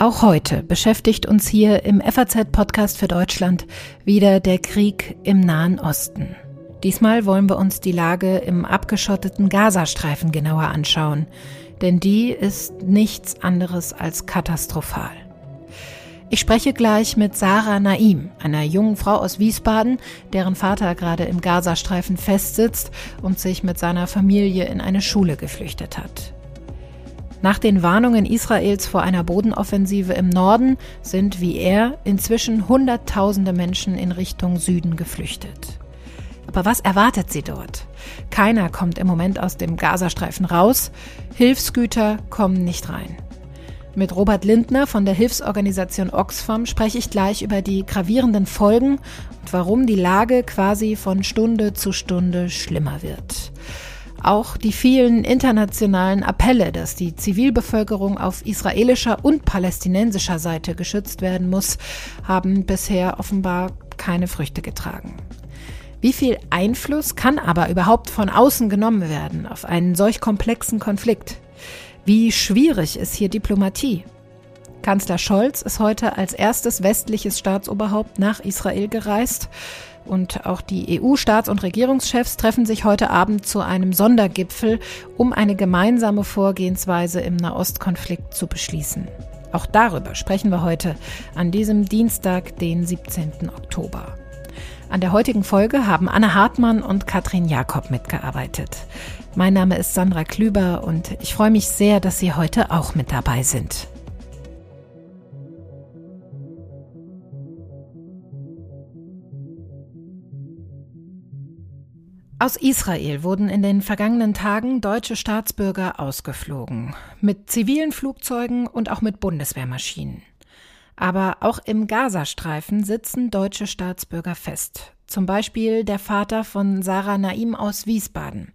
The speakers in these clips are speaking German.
Auch heute beschäftigt uns hier im FAZ-Podcast für Deutschland wieder der Krieg im Nahen Osten. Diesmal wollen wir uns die Lage im abgeschotteten Gazastreifen genauer anschauen, denn die ist nichts anderes als katastrophal. Ich spreche gleich mit Sarah Naim, einer jungen Frau aus Wiesbaden, deren Vater gerade im Gazastreifen festsitzt und sich mit seiner Familie in eine Schule geflüchtet hat. Nach den Warnungen Israels vor einer Bodenoffensive im Norden sind, wie er, inzwischen Hunderttausende Menschen in Richtung Süden geflüchtet. Aber was erwartet sie dort? Keiner kommt im Moment aus dem Gazastreifen raus, Hilfsgüter kommen nicht rein. Mit Robert Lindner von der Hilfsorganisation Oxfam spreche ich gleich über die gravierenden Folgen und warum die Lage quasi von Stunde zu Stunde schlimmer wird. Auch die vielen internationalen Appelle, dass die Zivilbevölkerung auf israelischer und palästinensischer Seite geschützt werden muss, haben bisher offenbar keine Früchte getragen. Wie viel Einfluss kann aber überhaupt von außen genommen werden auf einen solch komplexen Konflikt? Wie schwierig ist hier Diplomatie? Kanzler Scholz ist heute als erstes westliches Staatsoberhaupt nach Israel gereist und auch die EU-Staats- und Regierungschefs treffen sich heute Abend zu einem Sondergipfel, um eine gemeinsame Vorgehensweise im Nahostkonflikt zu beschließen. Auch darüber sprechen wir heute an diesem Dienstag, den 17. Oktober. An der heutigen Folge haben Anne Hartmann und Katrin Jakob mitgearbeitet. Mein Name ist Sandra Klüber und ich freue mich sehr, dass Sie heute auch mit dabei sind. Aus Israel wurden in den vergangenen Tagen deutsche Staatsbürger ausgeflogen, mit zivilen Flugzeugen und auch mit Bundeswehrmaschinen. Aber auch im Gazastreifen sitzen deutsche Staatsbürger fest. Zum Beispiel der Vater von Sarah Naim aus Wiesbaden.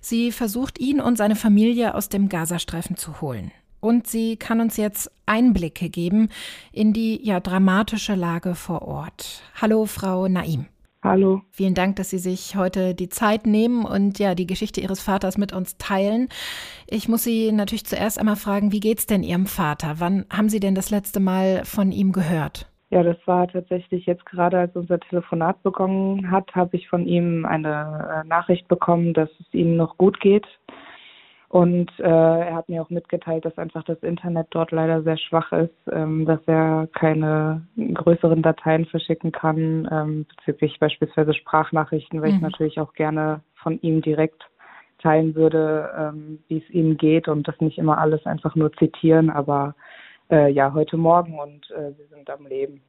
Sie versucht ihn und seine Familie aus dem Gazastreifen zu holen. Und sie kann uns jetzt Einblicke geben in die ja dramatische Lage vor Ort. Hallo, Frau Naim. Hallo. Vielen Dank, dass Sie sich heute die Zeit nehmen und ja die Geschichte Ihres Vaters mit uns teilen. Ich muss Sie natürlich zuerst einmal fragen, wie geht's denn Ihrem Vater? Wann haben Sie denn das letzte Mal von ihm gehört? Ja, das war tatsächlich jetzt gerade, als unser Telefonat begonnen hat, habe ich von ihm eine äh, Nachricht bekommen, dass es ihm noch gut geht. Und äh, er hat mir auch mitgeteilt, dass einfach das Internet dort leider sehr schwach ist, ähm, dass er keine größeren Dateien verschicken kann, ähm, bezüglich beispielsweise Sprachnachrichten, weil mhm. ich natürlich auch gerne von ihm direkt teilen würde, ähm, wie es ihm geht und das nicht immer alles einfach nur zitieren, aber äh, ja, heute Morgen und äh, wir sind am Leben.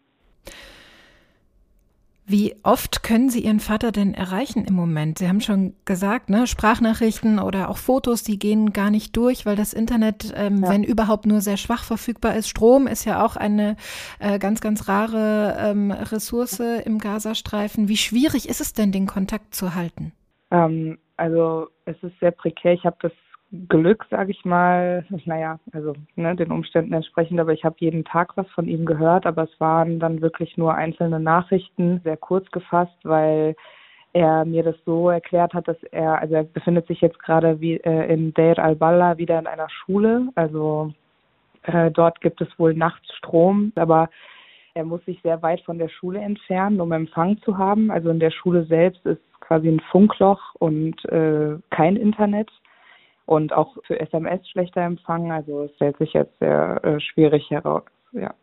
Wie oft können Sie Ihren Vater denn erreichen im Moment? Sie haben schon gesagt, ne, Sprachnachrichten oder auch Fotos, die gehen gar nicht durch, weil das Internet, ähm, ja. wenn überhaupt, nur sehr schwach verfügbar ist. Strom ist ja auch eine äh, ganz, ganz rare ähm, Ressource im Gazastreifen. Wie schwierig ist es denn, den Kontakt zu halten? Ähm, also es ist sehr prekär. Ich habe das Glück, sage ich mal, naja, also ne, den Umständen entsprechend, aber ich habe jeden Tag was von ihm gehört, aber es waren dann wirklich nur einzelne Nachrichten, sehr kurz gefasst, weil er mir das so erklärt hat, dass er, also er befindet sich jetzt gerade wie äh, in Deir al-Balla wieder in einer Schule, also äh, dort gibt es wohl nachts Strom, aber er muss sich sehr weit von der Schule entfernen, um Empfang zu haben. Also in der Schule selbst ist quasi ein Funkloch und äh, kein Internet und auch für SMS schlechter Empfang. Also es stellt sich jetzt sehr äh, schwierig heraus, ja.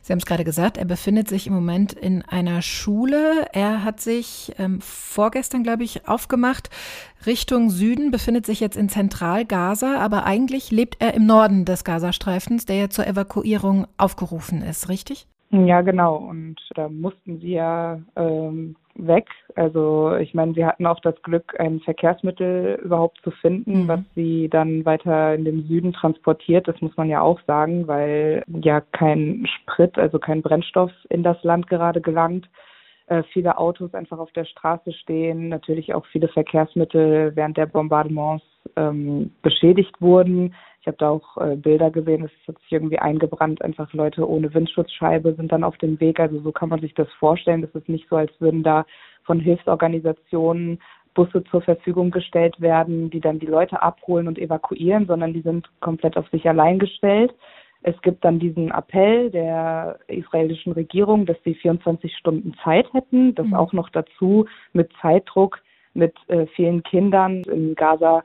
Sie haben es gerade gesagt, er befindet sich im Moment in einer Schule. Er hat sich ähm, vorgestern, glaube ich, aufgemacht Richtung Süden, befindet sich jetzt in Zentral-Gaza, aber eigentlich lebt er im Norden des Gazastreifens, der ja zur Evakuierung aufgerufen ist, richtig? Ja, genau. Und da mussten sie ja ähm, weg. Also ich meine, sie hatten auch das Glück, ein Verkehrsmittel überhaupt zu finden, mhm. was sie dann weiter in den Süden transportiert. Das muss man ja auch sagen, weil ja kein Sprit, also kein Brennstoff in das Land gerade gelangt. Äh, viele Autos einfach auf der Straße stehen, natürlich auch viele Verkehrsmittel während der Bombardements ähm, beschädigt wurden. Ich habe da auch äh, Bilder gesehen, es hat sich irgendwie eingebrannt, einfach Leute ohne Windschutzscheibe sind dann auf dem Weg. Also so kann man sich das vorstellen. Das ist nicht so, als würden da von Hilfsorganisationen Busse zur Verfügung gestellt werden, die dann die Leute abholen und evakuieren, sondern die sind komplett auf sich allein gestellt. Es gibt dann diesen Appell der israelischen Regierung, dass sie 24 Stunden Zeit hätten. Das mhm. auch noch dazu mit Zeitdruck, mit äh, vielen Kindern. In Gaza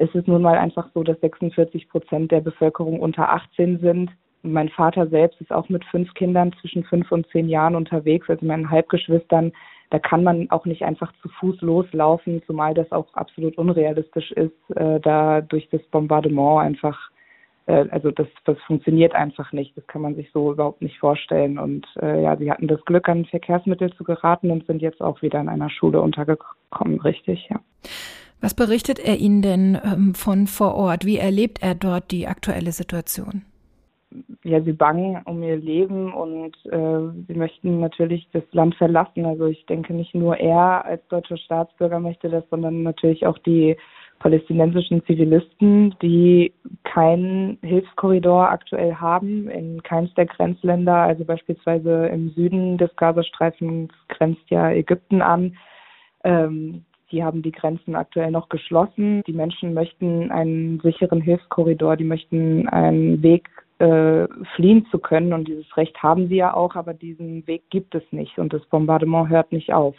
ist es nun mal einfach so, dass 46 Prozent der Bevölkerung unter 18 sind. Mein Vater selbst ist auch mit fünf Kindern zwischen fünf und zehn Jahren unterwegs, also meinen Halbgeschwistern. Da kann man auch nicht einfach zu Fuß loslaufen, zumal das auch absolut unrealistisch ist, äh, da durch das Bombardement einfach äh, also das, das funktioniert einfach nicht. Das kann man sich so überhaupt nicht vorstellen. Und äh, ja, sie hatten das Glück, an Verkehrsmittel zu geraten und sind jetzt auch wieder in einer Schule untergekommen, richtig, ja. Was berichtet er Ihnen denn ähm, von vor Ort? Wie erlebt er dort die aktuelle Situation? Ja, sie bangen um ihr Leben und äh, sie möchten natürlich das Land verlassen. Also ich denke, nicht nur er als deutscher Staatsbürger möchte das, sondern natürlich auch die palästinensischen Zivilisten, die keinen Hilfskorridor aktuell haben in keins der Grenzländer. Also beispielsweise im Süden des Gazastreifens grenzt ja Ägypten an. Ähm, die haben die Grenzen aktuell noch geschlossen. Die Menschen möchten einen sicheren Hilfskorridor, die möchten einen Weg äh, fliehen zu können. Und dieses Recht haben sie ja auch, aber diesen Weg gibt es nicht. Und das Bombardement hört nicht auf.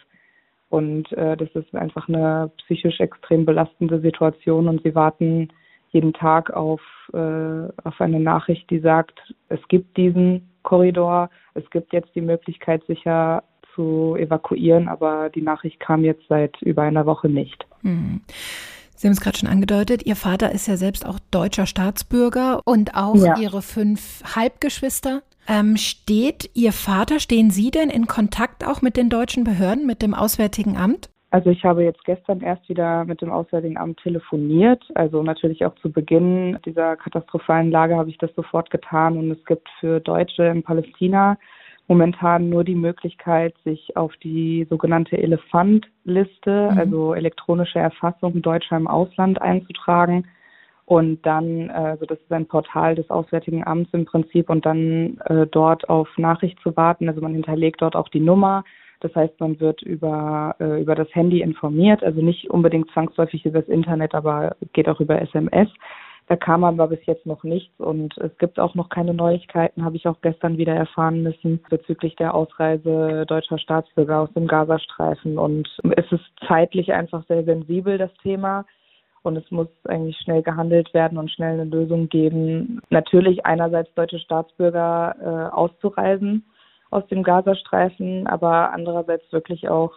Und äh, das ist einfach eine psychisch extrem belastende Situation und sie warten jeden Tag auf, äh, auf eine Nachricht, die sagt, es gibt diesen Korridor, es gibt jetzt die Möglichkeit, sicher zu evakuieren, aber die Nachricht kam jetzt seit über einer Woche nicht. Mhm. Sie haben es gerade schon angedeutet, Ihr Vater ist ja selbst auch deutscher Staatsbürger und auch ja. Ihre fünf Halbgeschwister. Ähm, steht Ihr Vater, stehen Sie denn in Kontakt auch mit den deutschen Behörden, mit dem Auswärtigen Amt? Also ich habe jetzt gestern erst wieder mit dem Auswärtigen Amt telefoniert. Also natürlich auch zu Beginn dieser katastrophalen Lage habe ich das sofort getan. Und es gibt für Deutsche in Palästina momentan nur die Möglichkeit, sich auf die sogenannte Elefant-Liste, mhm. also elektronische Erfassung Deutscher im Ausland einzutragen. Und dann, also das ist ein Portal des Auswärtigen Amts im Prinzip, und dann äh, dort auf Nachricht zu warten. Also man hinterlegt dort auch die Nummer. Das heißt, man wird über, äh, über das Handy informiert, also nicht unbedingt zwangsläufig über das Internet, aber geht auch über SMS. Da kam aber bis jetzt noch nichts und es gibt auch noch keine Neuigkeiten, habe ich auch gestern wieder erfahren müssen, bezüglich der Ausreise deutscher Staatsbürger aus dem Gazastreifen. Und es ist zeitlich einfach sehr sensibel, das Thema. Und es muss eigentlich schnell gehandelt werden und schnell eine Lösung geben. Natürlich einerseits deutsche Staatsbürger äh, auszureisen aus dem Gazastreifen, aber andererseits wirklich auch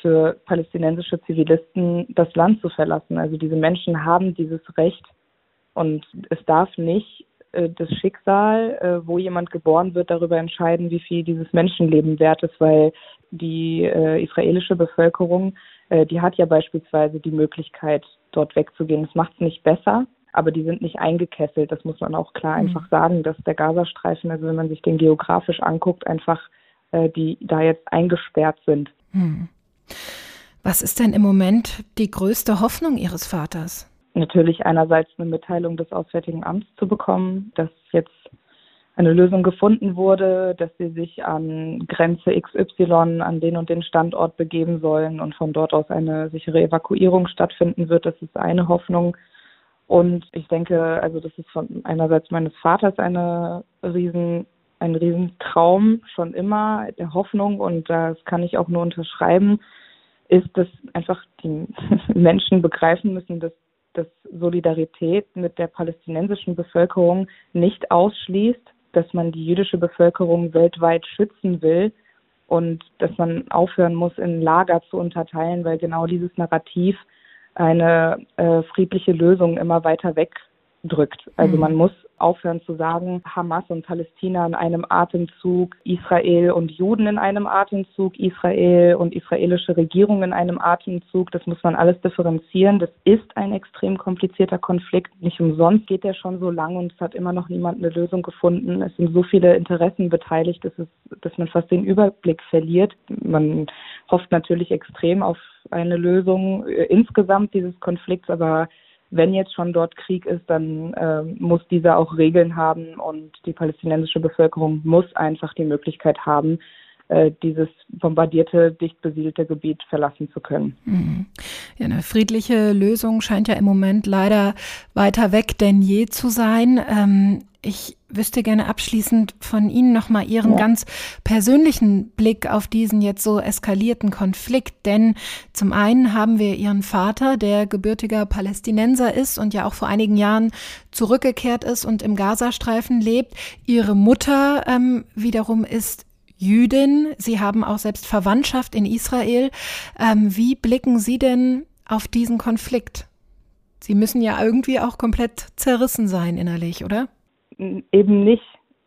für palästinensische Zivilisten das Land zu verlassen. Also diese Menschen haben dieses Recht, und es darf nicht äh, das Schicksal, äh, wo jemand geboren wird, darüber entscheiden, wie viel dieses Menschenleben wert ist, weil die äh, israelische Bevölkerung, äh, die hat ja beispielsweise die Möglichkeit, dort wegzugehen. Das macht es nicht besser, aber die sind nicht eingekesselt. Das muss man auch klar mhm. einfach sagen, dass der Gazastreifen, also wenn man sich den geografisch anguckt, einfach die da jetzt eingesperrt sind. Mhm. Was ist denn im Moment die größte Hoffnung Ihres Vaters? Natürlich einerseits eine Mitteilung des Auswärtigen Amts zu bekommen, dass jetzt eine Lösung gefunden wurde, dass sie sich an Grenze XY an den und den Standort begeben sollen und von dort aus eine sichere Evakuierung stattfinden wird. Das ist eine Hoffnung. Und ich denke, also das ist von einerseits meines Vaters eine riesen, ein Riesentraum schon immer, der Hoffnung und das kann ich auch nur unterschreiben, ist, dass einfach die Menschen begreifen müssen, dass dass Solidarität mit der palästinensischen Bevölkerung nicht ausschließt, dass man die jüdische Bevölkerung weltweit schützen will und dass man aufhören muss, in Lager zu unterteilen, weil genau dieses Narrativ eine äh, friedliche Lösung immer weiter wegdrückt. Also mhm. man muss aufhören zu sagen, Hamas und Palästina in einem Atemzug, Israel und Juden in einem Atemzug, Israel und israelische Regierung in einem Atemzug. Das muss man alles differenzieren. Das ist ein extrem komplizierter Konflikt. Nicht umsonst geht der schon so lang und es hat immer noch niemand eine Lösung gefunden. Es sind so viele Interessen beteiligt, dass, es, dass man fast den Überblick verliert. Man hofft natürlich extrem auf eine Lösung äh, insgesamt dieses Konflikts, aber wenn jetzt schon dort Krieg ist, dann äh, muss dieser auch Regeln haben und die palästinensische Bevölkerung muss einfach die Möglichkeit haben, dieses bombardierte, dicht besiedelte Gebiet verlassen zu können. Mhm. Ja, eine friedliche Lösung scheint ja im Moment leider weiter weg denn je zu sein. Ähm, ich wüsste gerne abschließend von Ihnen nochmal Ihren ja. ganz persönlichen Blick auf diesen jetzt so eskalierten Konflikt. Denn zum einen haben wir Ihren Vater, der gebürtiger Palästinenser ist und ja auch vor einigen Jahren zurückgekehrt ist und im Gazastreifen lebt. Ihre Mutter ähm, wiederum ist Jüdin. Sie haben auch selbst Verwandtschaft in Israel. Ähm, wie blicken Sie denn auf diesen Konflikt? Sie müssen ja irgendwie auch komplett zerrissen sein innerlich, oder? Eben nicht,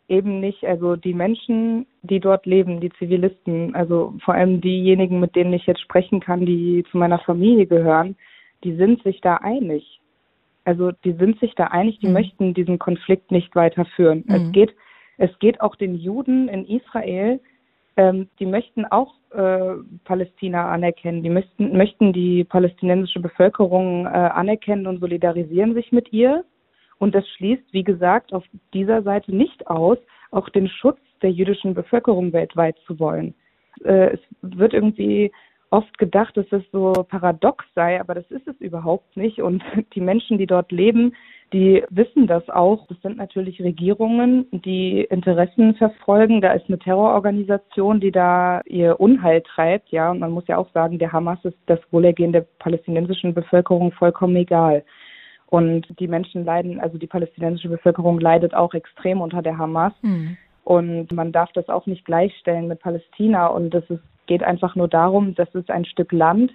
eben nicht. Also die Menschen, die dort leben, die Zivilisten, also vor allem diejenigen, mit denen ich jetzt sprechen kann, die zu meiner Familie gehören, die sind sich da einig. Also die sind sich da einig, die mhm. möchten diesen Konflikt nicht weiterführen. Mhm. Es geht, es geht auch den Juden in Israel, ähm, die möchten auch äh, Palästina anerkennen, die möchten, möchten die palästinensische Bevölkerung äh, anerkennen und solidarisieren sich mit ihr. Und das schließt, wie gesagt, auf dieser Seite nicht aus, auch den Schutz der jüdischen Bevölkerung weltweit zu wollen. Äh, es wird irgendwie oft gedacht, dass es so paradox sei, aber das ist es überhaupt nicht. Und die Menschen, die dort leben, die wissen das auch. Das sind natürlich Regierungen, die Interessen verfolgen. Da ist eine Terrororganisation, die da ihr Unheil treibt. Ja, und man muss ja auch sagen, der Hamas ist das Wohlergehen der palästinensischen Bevölkerung vollkommen egal. Und die Menschen leiden, also die palästinensische Bevölkerung leidet auch extrem unter der Hamas. Mhm. Und man darf das auch nicht gleichstellen mit Palästina. Und es geht einfach nur darum, dass es ein Stück Land,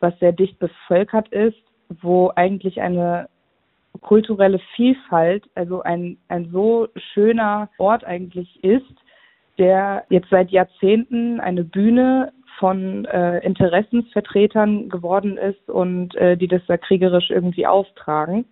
was sehr dicht bevölkert ist, wo eigentlich eine kulturelle Vielfalt, also ein, ein so schöner Ort eigentlich ist, der jetzt seit Jahrzehnten eine Bühne von äh, Interessensvertretern geworden ist und äh, die das da kriegerisch irgendwie austragen.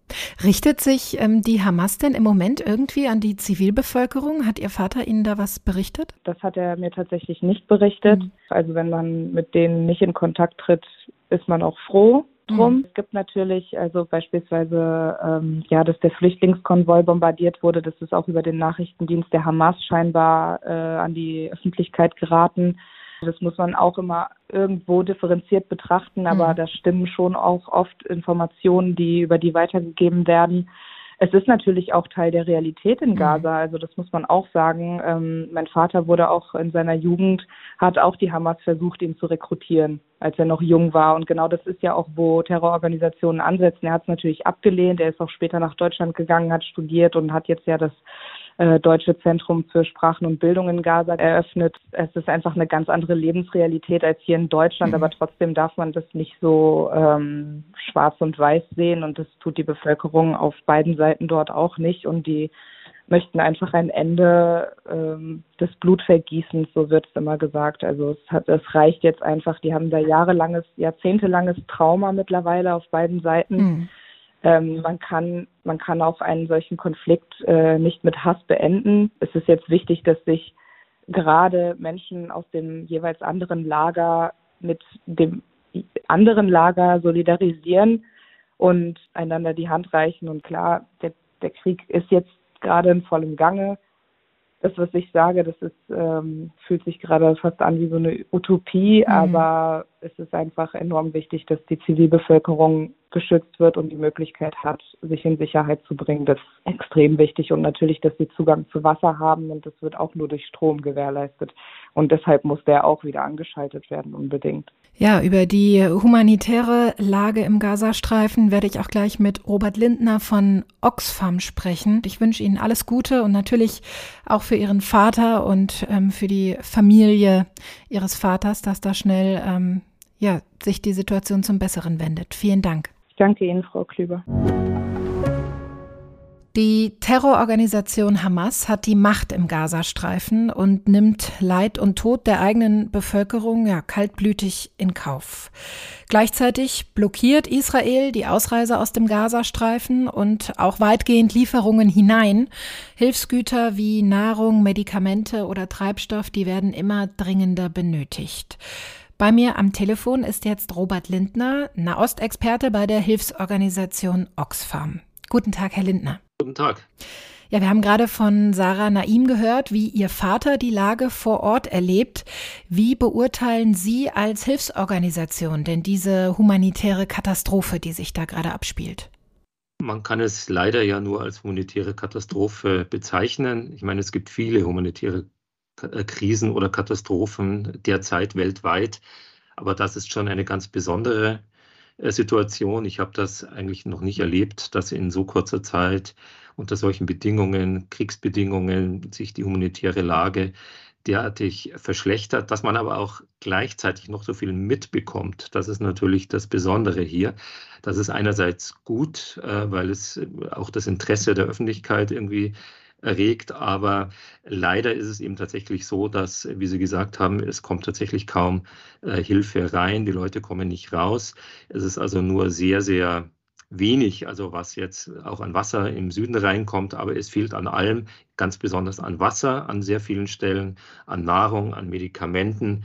Richtet sich ähm, die Hamas denn im Moment irgendwie an die Zivilbevölkerung? Hat Ihr Vater Ihnen da was berichtet? Das hat er mir tatsächlich nicht berichtet. Mhm. Also wenn man mit denen nicht in Kontakt tritt, ist man auch froh drum. Mhm. Es gibt natürlich, also beispielsweise, ähm, ja, dass der Flüchtlingskonvoi bombardiert wurde. Das ist auch über den Nachrichtendienst der Hamas scheinbar äh, an die Öffentlichkeit geraten. Das muss man auch immer irgendwo differenziert betrachten, aber mhm. da stimmen schon auch oft Informationen, die über die weitergegeben werden. Es ist natürlich auch Teil der Realität in mhm. Gaza, also das muss man auch sagen. Ähm, mein Vater wurde auch in seiner Jugend, hat auch die Hamas versucht, ihn zu rekrutieren, als er noch jung war. Und genau das ist ja auch, wo Terrororganisationen ansetzen. Er hat es natürlich abgelehnt, er ist auch später nach Deutschland gegangen, hat studiert und hat jetzt ja das äh, Deutsche Zentrum für Sprachen und Bildung in Gaza eröffnet. Es ist einfach eine ganz andere Lebensrealität als hier in Deutschland, mhm. aber trotzdem darf man das nicht so ähm, schwarz und weiß sehen und das tut die Bevölkerung auf beiden Seiten dort auch nicht und die möchten einfach ein Ende ähm, des Blutvergießens, so wird es immer gesagt. Also es hat, es reicht jetzt einfach. Die haben da jahrelanges, jahrzehntelanges Trauma mittlerweile auf beiden Seiten. Mhm. Ähm, man kann, man kann auch einen solchen Konflikt äh, nicht mit Hass beenden. Es ist jetzt wichtig, dass sich gerade Menschen aus dem jeweils anderen Lager mit dem anderen Lager solidarisieren und einander die Hand reichen. Und klar, der, der Krieg ist jetzt gerade in vollem Gange. Das, was ich sage, das ist, ähm, fühlt sich gerade fast an wie so eine Utopie, mhm. aber es ist einfach enorm wichtig, dass die Zivilbevölkerung geschützt wird und die Möglichkeit hat, sich in Sicherheit zu bringen. Das ist extrem wichtig und natürlich, dass sie Zugang zu Wasser haben und das wird auch nur durch Strom gewährleistet. Und deshalb muss der auch wieder angeschaltet werden, unbedingt. Ja, über die humanitäre Lage im Gazastreifen werde ich auch gleich mit Robert Lindner von Oxfam sprechen. Ich wünsche Ihnen alles Gute und natürlich auch für Ihren Vater und ähm, für die Familie Ihres Vaters, dass da schnell ähm, ja, sich die Situation zum Besseren wendet. Vielen Dank. Ich danke Ihnen, Frau Klüber. Die Terrororganisation Hamas hat die Macht im Gazastreifen und nimmt Leid und Tod der eigenen Bevölkerung ja kaltblütig in Kauf. Gleichzeitig blockiert Israel die Ausreise aus dem Gazastreifen und auch weitgehend Lieferungen hinein. Hilfsgüter wie Nahrung, Medikamente oder Treibstoff, die werden immer dringender benötigt. Bei mir am Telefon ist jetzt Robert Lindner, Nahostexperte bei der Hilfsorganisation Oxfam. Guten Tag, Herr Lindner. Guten Tag. Ja, wir haben gerade von Sarah Naim gehört, wie ihr Vater die Lage vor Ort erlebt. Wie beurteilen Sie als Hilfsorganisation denn diese humanitäre Katastrophe, die sich da gerade abspielt? Man kann es leider ja nur als humanitäre Katastrophe bezeichnen. Ich meine, es gibt viele humanitäre Krisen oder Katastrophen derzeit weltweit, aber das ist schon eine ganz besondere äh, Situation. Ich habe das eigentlich noch nicht erlebt, dass in so kurzer Zeit unter solchen Bedingungen, Kriegsbedingungen, sich die humanitäre Lage derartig verschlechtert, dass man aber auch gleichzeitig noch so viel mitbekommt. Das ist natürlich das Besondere hier. Das ist einerseits gut, äh, weil es auch das Interesse der Öffentlichkeit irgendwie erregt. Aber leider ist es eben tatsächlich so, dass, wie Sie gesagt haben, es kommt tatsächlich kaum äh, Hilfe rein. Die Leute kommen nicht raus. Es ist also nur sehr, sehr wenig, also was jetzt auch an Wasser im Süden reinkommt, aber es fehlt an allem, ganz besonders an Wasser an sehr vielen Stellen, an Nahrung, an Medikamenten.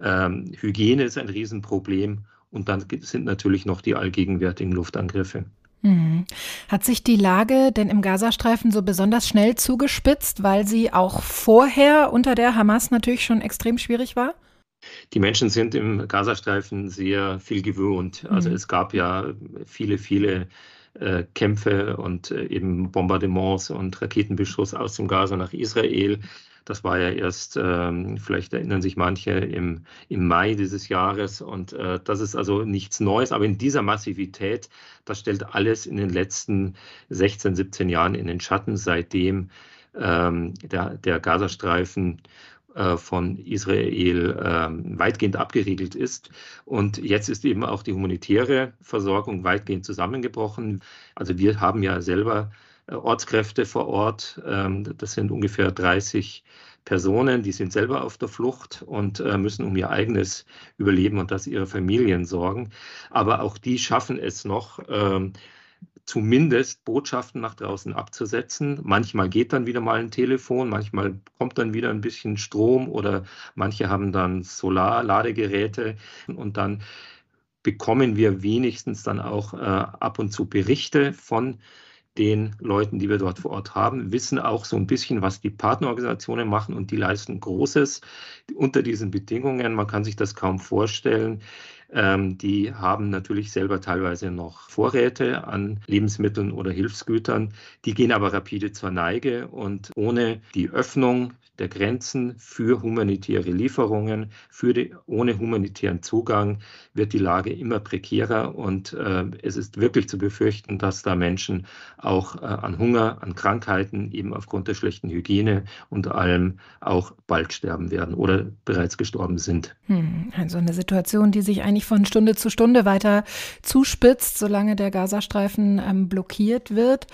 Ähm, Hygiene ist ein Riesenproblem und dann sind natürlich noch die allgegenwärtigen Luftangriffe. Mhm. Hat sich die Lage denn im Gazastreifen so besonders schnell zugespitzt, weil sie auch vorher unter der Hamas natürlich schon extrem schwierig war? Die Menschen sind im Gazastreifen sehr viel gewohnt. Also mhm. es gab ja viele, viele äh, Kämpfe und äh, eben Bombardements und Raketenbeschuss aus dem Gaza nach Israel. Das war ja erst, ähm, vielleicht erinnern sich manche, im, im Mai dieses Jahres. Und äh, das ist also nichts Neues. Aber in dieser Massivität, das stellt alles in den letzten 16, 17 Jahren in den Schatten, seitdem ähm, der, der Gazastreifen äh, von Israel ähm, weitgehend abgeriegelt ist. Und jetzt ist eben auch die humanitäre Versorgung weitgehend zusammengebrochen. Also wir haben ja selber Ortskräfte vor Ort. Ähm, das sind ungefähr 30 Personen, die sind selber auf der Flucht und äh, müssen um ihr eigenes Überleben und das ihrer Familien sorgen. Aber auch die schaffen es noch, ähm, zumindest Botschaften nach draußen abzusetzen. Manchmal geht dann wieder mal ein Telefon, manchmal kommt dann wieder ein bisschen Strom oder manche haben dann Solarladegeräte und dann bekommen wir wenigstens dann auch äh, ab und zu Berichte von den Leuten, die wir dort vor Ort haben, wissen auch so ein bisschen, was die Partnerorganisationen machen und die leisten Großes unter diesen Bedingungen. Man kann sich das kaum vorstellen. Ähm, die haben natürlich selber teilweise noch Vorräte an Lebensmitteln oder Hilfsgütern. Die gehen aber rapide zur Neige und ohne die Öffnung der Grenzen für humanitäre Lieferungen, für die, ohne humanitären Zugang wird die Lage immer prekärer und äh, es ist wirklich zu befürchten, dass da Menschen auch äh, an Hunger, an Krankheiten eben aufgrund der schlechten Hygiene und allem auch bald sterben werden oder bereits gestorben sind. Hm, also eine Situation, die sich eigentlich von Stunde zu Stunde weiter zuspitzt, solange der Gazastreifen ähm, blockiert wird.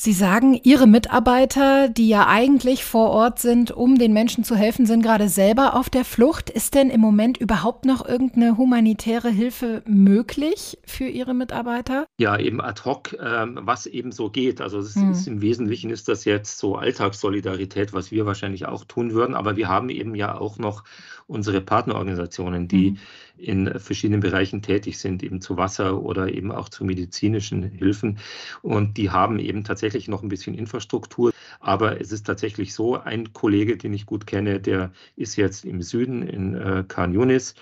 Sie sagen, Ihre Mitarbeiter, die ja eigentlich vor Ort sind, um den Menschen zu helfen, sind gerade selber auf der Flucht. Ist denn im Moment überhaupt noch irgendeine humanitäre Hilfe möglich für Ihre Mitarbeiter? Ja, eben ad hoc, ähm, was eben so geht. Also hm. ist im Wesentlichen ist das jetzt so Alltagssolidarität, was wir wahrscheinlich auch tun würden. Aber wir haben eben ja auch noch unsere Partnerorganisationen, die hm in verschiedenen Bereichen tätig sind, eben zu Wasser oder eben auch zu medizinischen Hilfen. Und die haben eben tatsächlich noch ein bisschen Infrastruktur. Aber es ist tatsächlich so, ein Kollege, den ich gut kenne, der ist jetzt im Süden in äh, Khan Yunis.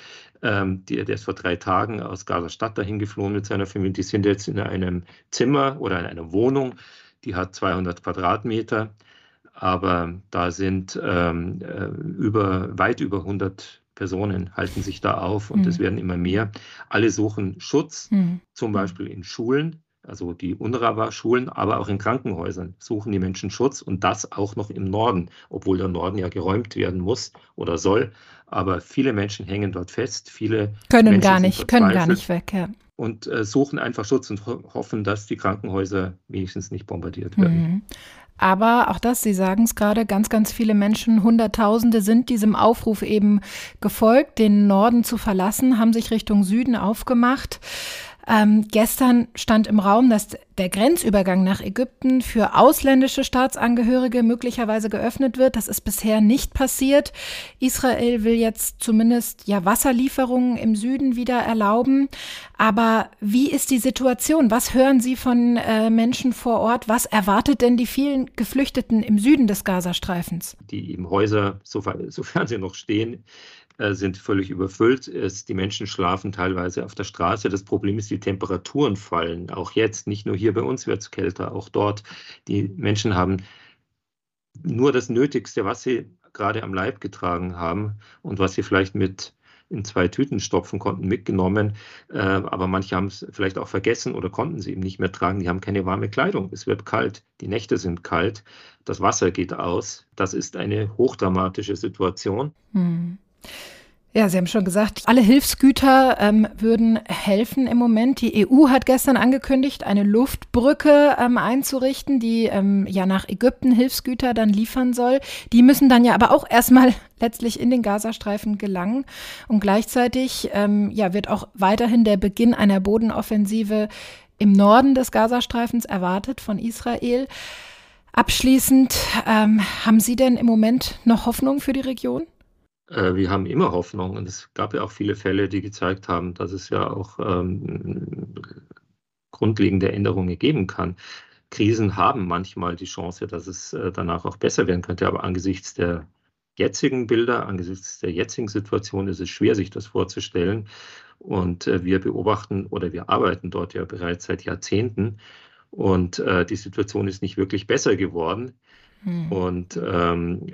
Ähm, der, der ist vor drei Tagen aus Gaza-Stadt dahin geflohen mit seiner Familie. Die sind jetzt in einem Zimmer oder in einer Wohnung, die hat 200 Quadratmeter aber da sind ähm, äh, über, weit über 100 Personen halten sich da auf und mhm. es werden immer mehr. Alle suchen Schutz, mhm. zum Beispiel in Schulen, also die UNRWA-Schulen, aber auch in Krankenhäusern suchen die Menschen Schutz und das auch noch im Norden, obwohl der Norden ja geräumt werden muss oder soll. Aber viele Menschen hängen dort fest, viele können Menschen gar nicht, können gar nicht weg. Ja. Und äh, suchen einfach Schutz und ho hoffen, dass die Krankenhäuser wenigstens nicht bombardiert werden. Mhm. Aber auch das, Sie sagen es gerade, ganz, ganz viele Menschen, Hunderttausende sind diesem Aufruf eben gefolgt, den Norden zu verlassen, haben sich Richtung Süden aufgemacht. Ähm, gestern stand im Raum, dass der Grenzübergang nach Ägypten für ausländische Staatsangehörige möglicherweise geöffnet wird. Das ist bisher nicht passiert. Israel will jetzt zumindest ja Wasserlieferungen im Süden wieder erlauben. Aber wie ist die Situation? Was hören Sie von äh, Menschen vor Ort? Was erwartet denn die vielen Geflüchteten im Süden des Gazastreifens? Die im Häuser, sofern sie noch stehen, äh, sind völlig überfüllt. Die Menschen schlafen teilweise auf der Straße. Das Problem ist, die Temperaturen fallen. Auch jetzt, nicht nur hier bei uns wird es kälter, auch dort. Die Menschen haben nur das Nötigste, was sie gerade am Leib getragen haben und was sie vielleicht mit in zwei Tüten stopfen konnten, mitgenommen. Äh, aber manche haben es vielleicht auch vergessen oder konnten sie eben nicht mehr tragen. Die haben keine warme Kleidung. Es wird kalt. Die Nächte sind kalt. Das Wasser geht aus. Das ist eine hochdramatische Situation. Hm. Ja, Sie haben schon gesagt, alle Hilfsgüter ähm, würden helfen im Moment. Die EU hat gestern angekündigt, eine Luftbrücke ähm, einzurichten, die ähm, ja nach Ägypten Hilfsgüter dann liefern soll. Die müssen dann ja aber auch erstmal letztlich in den Gazastreifen gelangen. Und gleichzeitig ähm, ja, wird auch weiterhin der Beginn einer Bodenoffensive im Norden des Gazastreifens erwartet von Israel. Abschließend, ähm, haben Sie denn im Moment noch Hoffnung für die Region? Äh, wir haben immer Hoffnung und es gab ja auch viele Fälle, die gezeigt haben, dass es ja auch ähm, grundlegende Änderungen geben kann. Krisen haben manchmal die Chance, dass es äh, danach auch besser werden könnte, aber angesichts der jetzigen Bilder, angesichts der jetzigen Situation ist es schwer, sich das vorzustellen. Und äh, wir beobachten oder wir arbeiten dort ja bereits seit Jahrzehnten und äh, die Situation ist nicht wirklich besser geworden. Hm. Und ähm,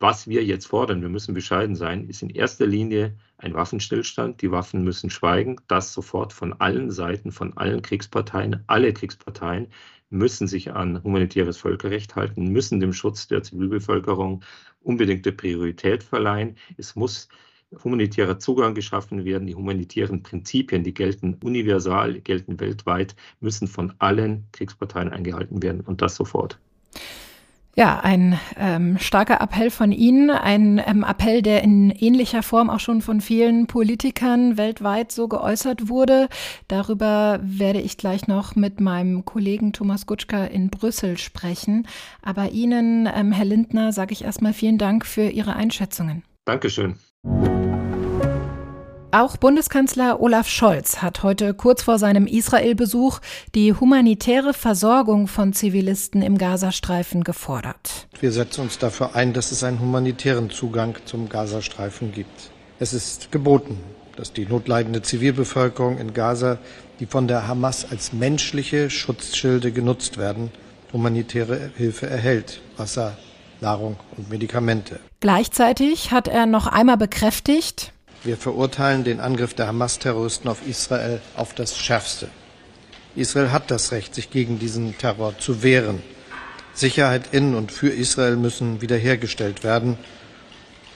was wir jetzt fordern, wir müssen bescheiden sein, ist in erster Linie ein Waffenstillstand. Die Waffen müssen schweigen. Das sofort von allen Seiten, von allen Kriegsparteien. Alle Kriegsparteien müssen sich an humanitäres Völkerrecht halten, müssen dem Schutz der Zivilbevölkerung unbedingte Priorität verleihen. Es muss humanitärer Zugang geschaffen werden. Die humanitären Prinzipien, die gelten universal, gelten weltweit, müssen von allen Kriegsparteien eingehalten werden und das sofort. Ja, ein ähm, starker Appell von Ihnen, ein ähm, Appell, der in ähnlicher Form auch schon von vielen Politikern weltweit so geäußert wurde. Darüber werde ich gleich noch mit meinem Kollegen Thomas Gutschka in Brüssel sprechen. Aber Ihnen, ähm, Herr Lindner, sage ich erstmal vielen Dank für Ihre Einschätzungen. Dankeschön. Auch Bundeskanzler Olaf Scholz hat heute kurz vor seinem Israel-Besuch die humanitäre Versorgung von Zivilisten im Gazastreifen gefordert. Wir setzen uns dafür ein, dass es einen humanitären Zugang zum Gazastreifen gibt. Es ist geboten, dass die notleidende Zivilbevölkerung in Gaza, die von der Hamas als menschliche Schutzschilde genutzt werden, humanitäre Hilfe erhält. Wasser, Nahrung und Medikamente. Gleichzeitig hat er noch einmal bekräftigt, wir verurteilen den Angriff der Hamas-Terroristen auf Israel auf das Schärfste. Israel hat das Recht, sich gegen diesen Terror zu wehren. Sicherheit in und für Israel müssen wiederhergestellt werden.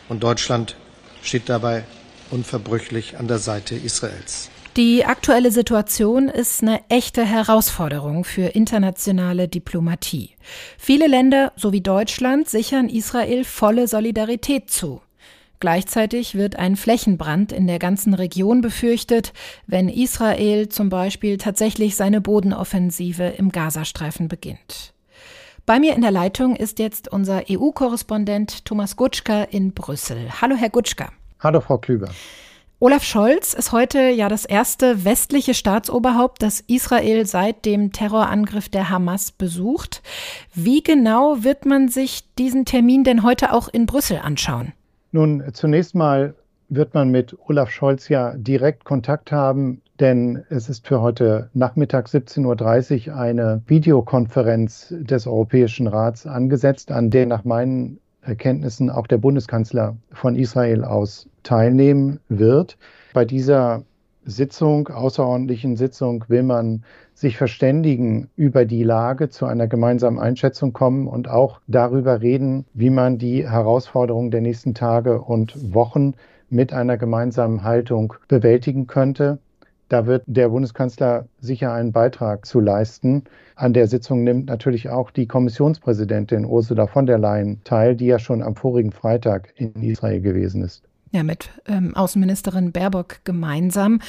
Und Deutschland steht dabei unverbrüchlich an der Seite Israels. Die aktuelle Situation ist eine echte Herausforderung für internationale Diplomatie. Viele Länder sowie Deutschland sichern Israel volle Solidarität zu. Gleichzeitig wird ein Flächenbrand in der ganzen Region befürchtet, wenn Israel zum Beispiel tatsächlich seine Bodenoffensive im Gazastreifen beginnt. Bei mir in der Leitung ist jetzt unser EU-Korrespondent Thomas Gutschka in Brüssel. Hallo, Herr Gutschka. Hallo, Frau Klüber. Olaf Scholz ist heute ja das erste westliche Staatsoberhaupt, das Israel seit dem Terrorangriff der Hamas besucht. Wie genau wird man sich diesen Termin denn heute auch in Brüssel anschauen? Nun, zunächst mal wird man mit Olaf Scholz ja direkt Kontakt haben, denn es ist für heute Nachmittag 17.30 Uhr eine Videokonferenz des Europäischen Rats angesetzt, an der nach meinen Erkenntnissen auch der Bundeskanzler von Israel aus teilnehmen wird. Bei dieser Sitzung, außerordentlichen Sitzung, will man sich verständigen über die Lage, zu einer gemeinsamen Einschätzung kommen und auch darüber reden, wie man die Herausforderungen der nächsten Tage und Wochen mit einer gemeinsamen Haltung bewältigen könnte. Da wird der Bundeskanzler sicher einen Beitrag zu leisten. An der Sitzung nimmt natürlich auch die Kommissionspräsidentin Ursula von der Leyen teil, die ja schon am vorigen Freitag in Israel gewesen ist. Ja, mit ähm, Außenministerin Baerbock gemeinsam.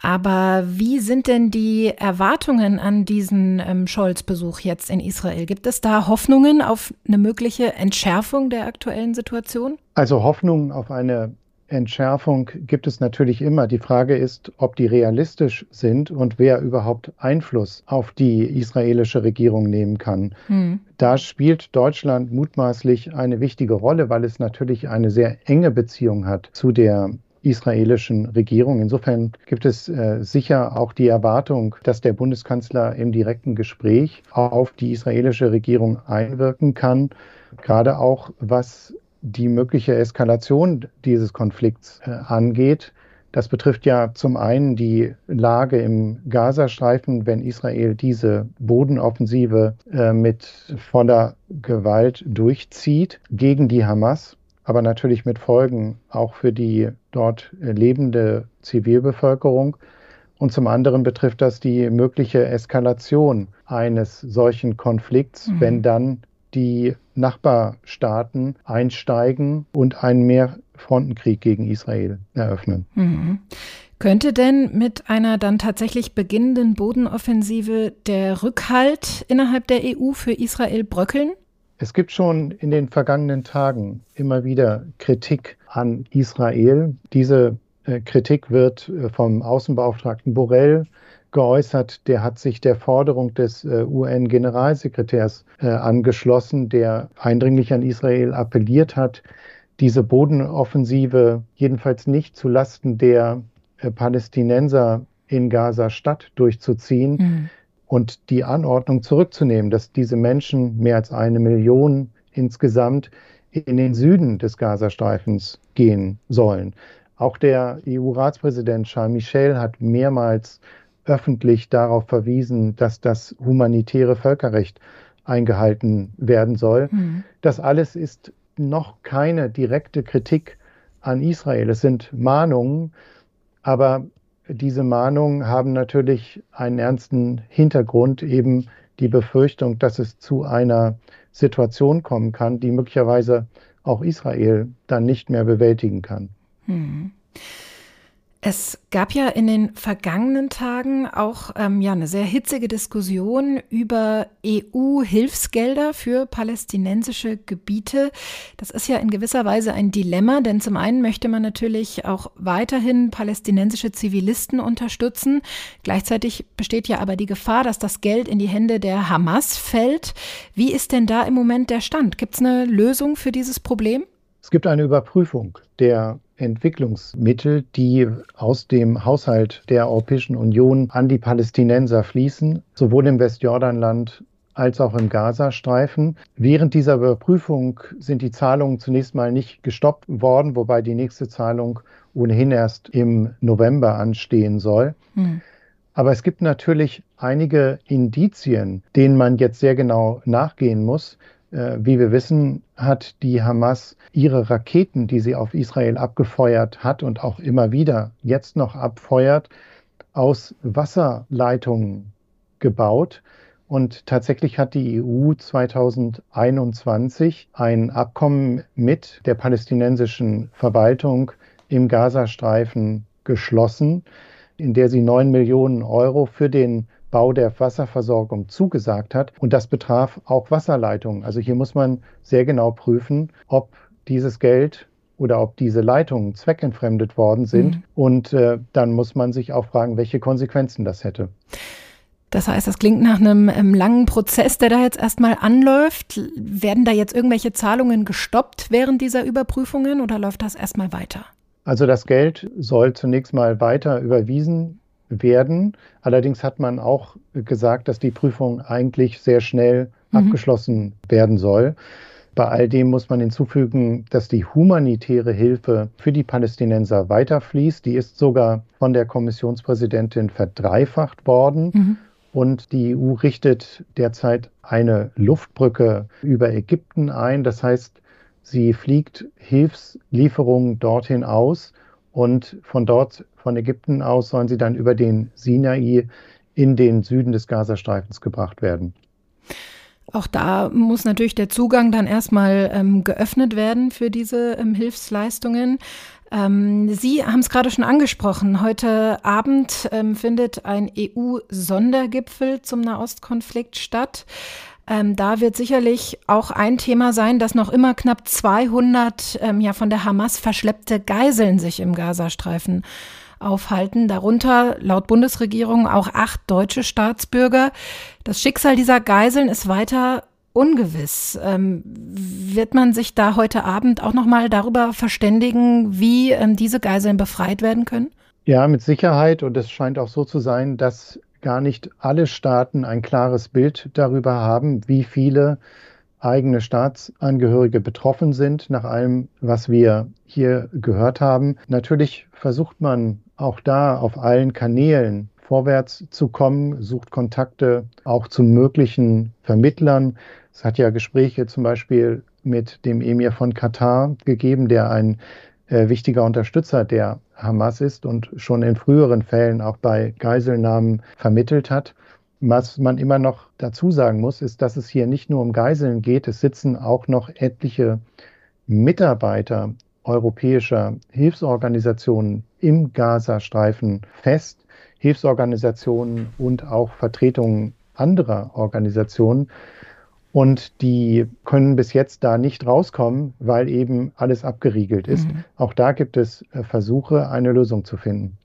Aber wie sind denn die Erwartungen an diesen ähm, Scholz-Besuch jetzt in Israel? Gibt es da Hoffnungen auf eine mögliche Entschärfung der aktuellen Situation? Also Hoffnungen auf eine Entschärfung gibt es natürlich immer. Die Frage ist, ob die realistisch sind und wer überhaupt Einfluss auf die israelische Regierung nehmen kann. Hm. Da spielt Deutschland mutmaßlich eine wichtige Rolle, weil es natürlich eine sehr enge Beziehung hat zu der israelischen Regierung. Insofern gibt es äh, sicher auch die Erwartung, dass der Bundeskanzler im direkten Gespräch auf die israelische Regierung einwirken kann, gerade auch was die mögliche Eskalation dieses Konflikts äh, angeht. Das betrifft ja zum einen die Lage im Gazastreifen, wenn Israel diese Bodenoffensive äh, mit voller Gewalt durchzieht gegen die Hamas, aber natürlich mit Folgen auch für die dort lebende Zivilbevölkerung. Und zum anderen betrifft das die mögliche Eskalation eines solchen Konflikts, mhm. wenn dann die Nachbarstaaten einsteigen und einen Mehrfrontenkrieg gegen Israel eröffnen. Mhm. Könnte denn mit einer dann tatsächlich beginnenden Bodenoffensive der Rückhalt innerhalb der EU für Israel bröckeln? Es gibt schon in den vergangenen Tagen immer wieder Kritik an Israel. Diese äh, Kritik wird äh, vom Außenbeauftragten Borrell geäußert. Der hat sich der Forderung des äh, UN-Generalsekretärs äh, angeschlossen, der eindringlich an Israel appelliert hat, diese Bodenoffensive jedenfalls nicht zu Lasten der äh, Palästinenser in Gaza-Stadt durchzuziehen mhm. und die Anordnung zurückzunehmen, dass diese Menschen, mehr als eine Million insgesamt, in den Süden des Gazastreifens gehen sollen. Auch der EU-Ratspräsident Charles Michel hat mehrmals öffentlich darauf verwiesen, dass das humanitäre Völkerrecht eingehalten werden soll. Mhm. Das alles ist noch keine direkte Kritik an Israel. Es sind Mahnungen, aber diese Mahnungen haben natürlich einen ernsten Hintergrund, eben die Befürchtung, dass es zu einer Situation kommen kann, die möglicherweise auch Israel dann nicht mehr bewältigen kann. Mhm. Es gab ja in den vergangenen Tagen auch ähm, ja, eine sehr hitzige Diskussion über EU-Hilfsgelder für palästinensische Gebiete. Das ist ja in gewisser Weise ein Dilemma, denn zum einen möchte man natürlich auch weiterhin palästinensische Zivilisten unterstützen. Gleichzeitig besteht ja aber die Gefahr, dass das Geld in die Hände der Hamas fällt. Wie ist denn da im Moment der Stand? Gibt es eine Lösung für dieses Problem? Es gibt eine Überprüfung der Entwicklungsmittel, die aus dem Haushalt der Europäischen Union an die Palästinenser fließen, sowohl im Westjordanland als auch im Gazastreifen. Während dieser Überprüfung sind die Zahlungen zunächst mal nicht gestoppt worden, wobei die nächste Zahlung ohnehin erst im November anstehen soll. Hm. Aber es gibt natürlich einige Indizien, denen man jetzt sehr genau nachgehen muss. Äh, wie wir wissen, hat die Hamas ihre Raketen, die sie auf Israel abgefeuert hat und auch immer wieder jetzt noch abfeuert, aus Wasserleitungen gebaut. Und tatsächlich hat die EU 2021 ein Abkommen mit der palästinensischen Verwaltung im Gazastreifen geschlossen, in der sie 9 Millionen Euro für den Bau der Wasserversorgung zugesagt hat. Und das betraf auch Wasserleitungen. Also hier muss man sehr genau prüfen, ob dieses Geld oder ob diese Leitungen zweckentfremdet worden sind. Mhm. Und äh, dann muss man sich auch fragen, welche Konsequenzen das hätte. Das heißt, das klingt nach einem ähm, langen Prozess, der da jetzt erstmal anläuft. Werden da jetzt irgendwelche Zahlungen gestoppt während dieser Überprüfungen oder läuft das erstmal weiter? Also das Geld soll zunächst mal weiter überwiesen werden. Allerdings hat man auch gesagt, dass die Prüfung eigentlich sehr schnell mhm. abgeschlossen werden soll. Bei all dem muss man hinzufügen, dass die humanitäre Hilfe für die Palästinenser weiterfließt. Die ist sogar von der Kommissionspräsidentin verdreifacht worden. Mhm. Und die EU richtet derzeit eine Luftbrücke über Ägypten ein. Das heißt, sie fliegt Hilfslieferungen dorthin aus und von dort, von Ägypten aus, sollen sie dann über den Sinai in den Süden des Gazastreifens gebracht werden. Auch da muss natürlich der Zugang dann erstmal ähm, geöffnet werden für diese ähm, Hilfsleistungen. Ähm, Sie haben es gerade schon angesprochen. Heute Abend ähm, findet ein EU-Sondergipfel zum Nahostkonflikt statt. Ähm, da wird sicherlich auch ein Thema sein, dass noch immer knapp 200 ähm, ja von der Hamas verschleppte Geiseln sich im Gazastreifen aufhalten. Darunter laut Bundesregierung auch acht deutsche Staatsbürger. Das Schicksal dieser Geiseln ist weiter ungewiss. Ähm, wird man sich da heute Abend auch noch mal darüber verständigen, wie ähm, diese Geiseln befreit werden können? Ja, mit Sicherheit. Und es scheint auch so zu sein, dass gar nicht alle Staaten ein klares Bild darüber haben, wie viele eigene Staatsangehörige betroffen sind, nach allem, was wir hier gehört haben. Natürlich versucht man auch da auf allen Kanälen vorwärts zu kommen, sucht Kontakte auch zu möglichen Vermittlern. Es hat ja Gespräche zum Beispiel mit dem Emir von Katar gegeben, der ein äh, wichtiger Unterstützer der Hamas ist und schon in früheren Fällen auch bei Geiselnahmen vermittelt hat. Was man immer noch dazu sagen muss, ist, dass es hier nicht nur um Geiseln geht, es sitzen auch noch etliche Mitarbeiter europäischer Hilfsorganisationen im Gazastreifen fest, Hilfsorganisationen und auch Vertretungen anderer Organisationen. Und die können bis jetzt da nicht rauskommen, weil eben alles abgeriegelt ist. Mhm. Auch da gibt es äh, Versuche, eine Lösung zu finden.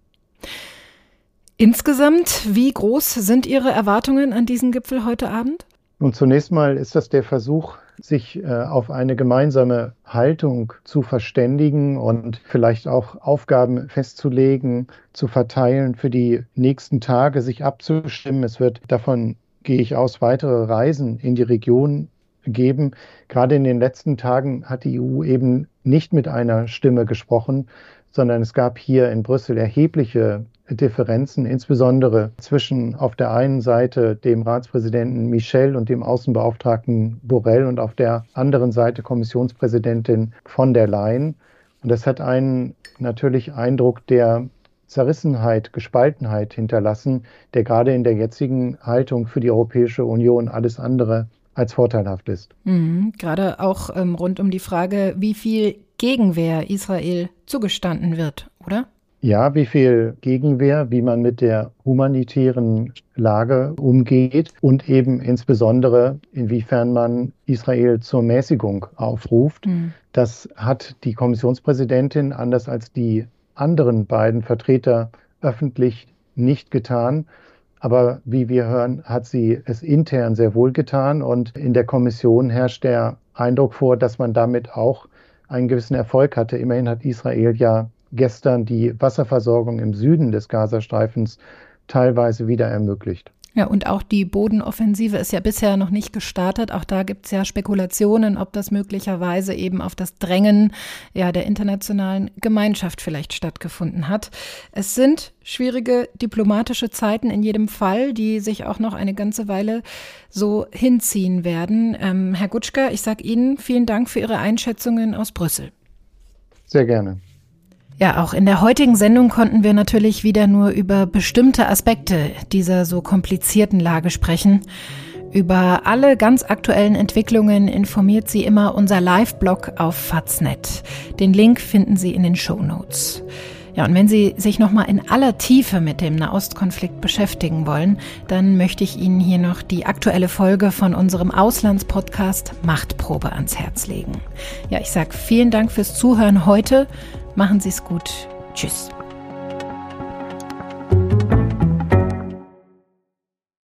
Insgesamt, wie groß sind Ihre Erwartungen an diesen Gipfel heute Abend? Nun, zunächst mal ist das der Versuch, sich äh, auf eine gemeinsame Haltung zu verständigen und vielleicht auch Aufgaben festzulegen, zu verteilen für die nächsten Tage, sich abzustimmen. Es wird davon gehe ich aus, weitere Reisen in die Region geben. Gerade in den letzten Tagen hat die EU eben nicht mit einer Stimme gesprochen, sondern es gab hier in Brüssel erhebliche Differenzen, insbesondere zwischen auf der einen Seite dem Ratspräsidenten Michel und dem Außenbeauftragten Borrell und auf der anderen Seite Kommissionspräsidentin von der Leyen. Und das hat einen natürlich Eindruck der Zerrissenheit, Gespaltenheit hinterlassen, der gerade in der jetzigen Haltung für die Europäische Union alles andere als vorteilhaft ist. Mhm, gerade auch ähm, rund um die Frage, wie viel Gegenwehr Israel zugestanden wird, oder? Ja, wie viel Gegenwehr, wie man mit der humanitären Lage umgeht und eben insbesondere, inwiefern man Israel zur Mäßigung aufruft. Mhm. Das hat die Kommissionspräsidentin, anders als die anderen beiden Vertreter öffentlich nicht getan. Aber wie wir hören, hat sie es intern sehr wohl getan. Und in der Kommission herrscht der Eindruck vor, dass man damit auch einen gewissen Erfolg hatte. Immerhin hat Israel ja gestern die Wasserversorgung im Süden des Gazastreifens teilweise wieder ermöglicht. Ja, und auch die Bodenoffensive ist ja bisher noch nicht gestartet. Auch da gibt es ja Spekulationen, ob das möglicherweise eben auf das Drängen ja, der internationalen Gemeinschaft vielleicht stattgefunden hat. Es sind schwierige diplomatische Zeiten in jedem Fall, die sich auch noch eine ganze Weile so hinziehen werden. Ähm, Herr Gutschka, ich sage Ihnen vielen Dank für Ihre Einschätzungen aus Brüssel. Sehr gerne. Ja, auch in der heutigen Sendung konnten wir natürlich wieder nur über bestimmte Aspekte dieser so komplizierten Lage sprechen. Über alle ganz aktuellen Entwicklungen informiert Sie immer unser Live-Blog auf Faznet. Den Link finden Sie in den Show Notes. Ja, und wenn Sie sich nochmal in aller Tiefe mit dem Nahostkonflikt beschäftigen wollen, dann möchte ich Ihnen hier noch die aktuelle Folge von unserem Auslandspodcast Machtprobe ans Herz legen. Ja, ich sage vielen Dank fürs Zuhören heute. Machen Sie es gut. Tschüss.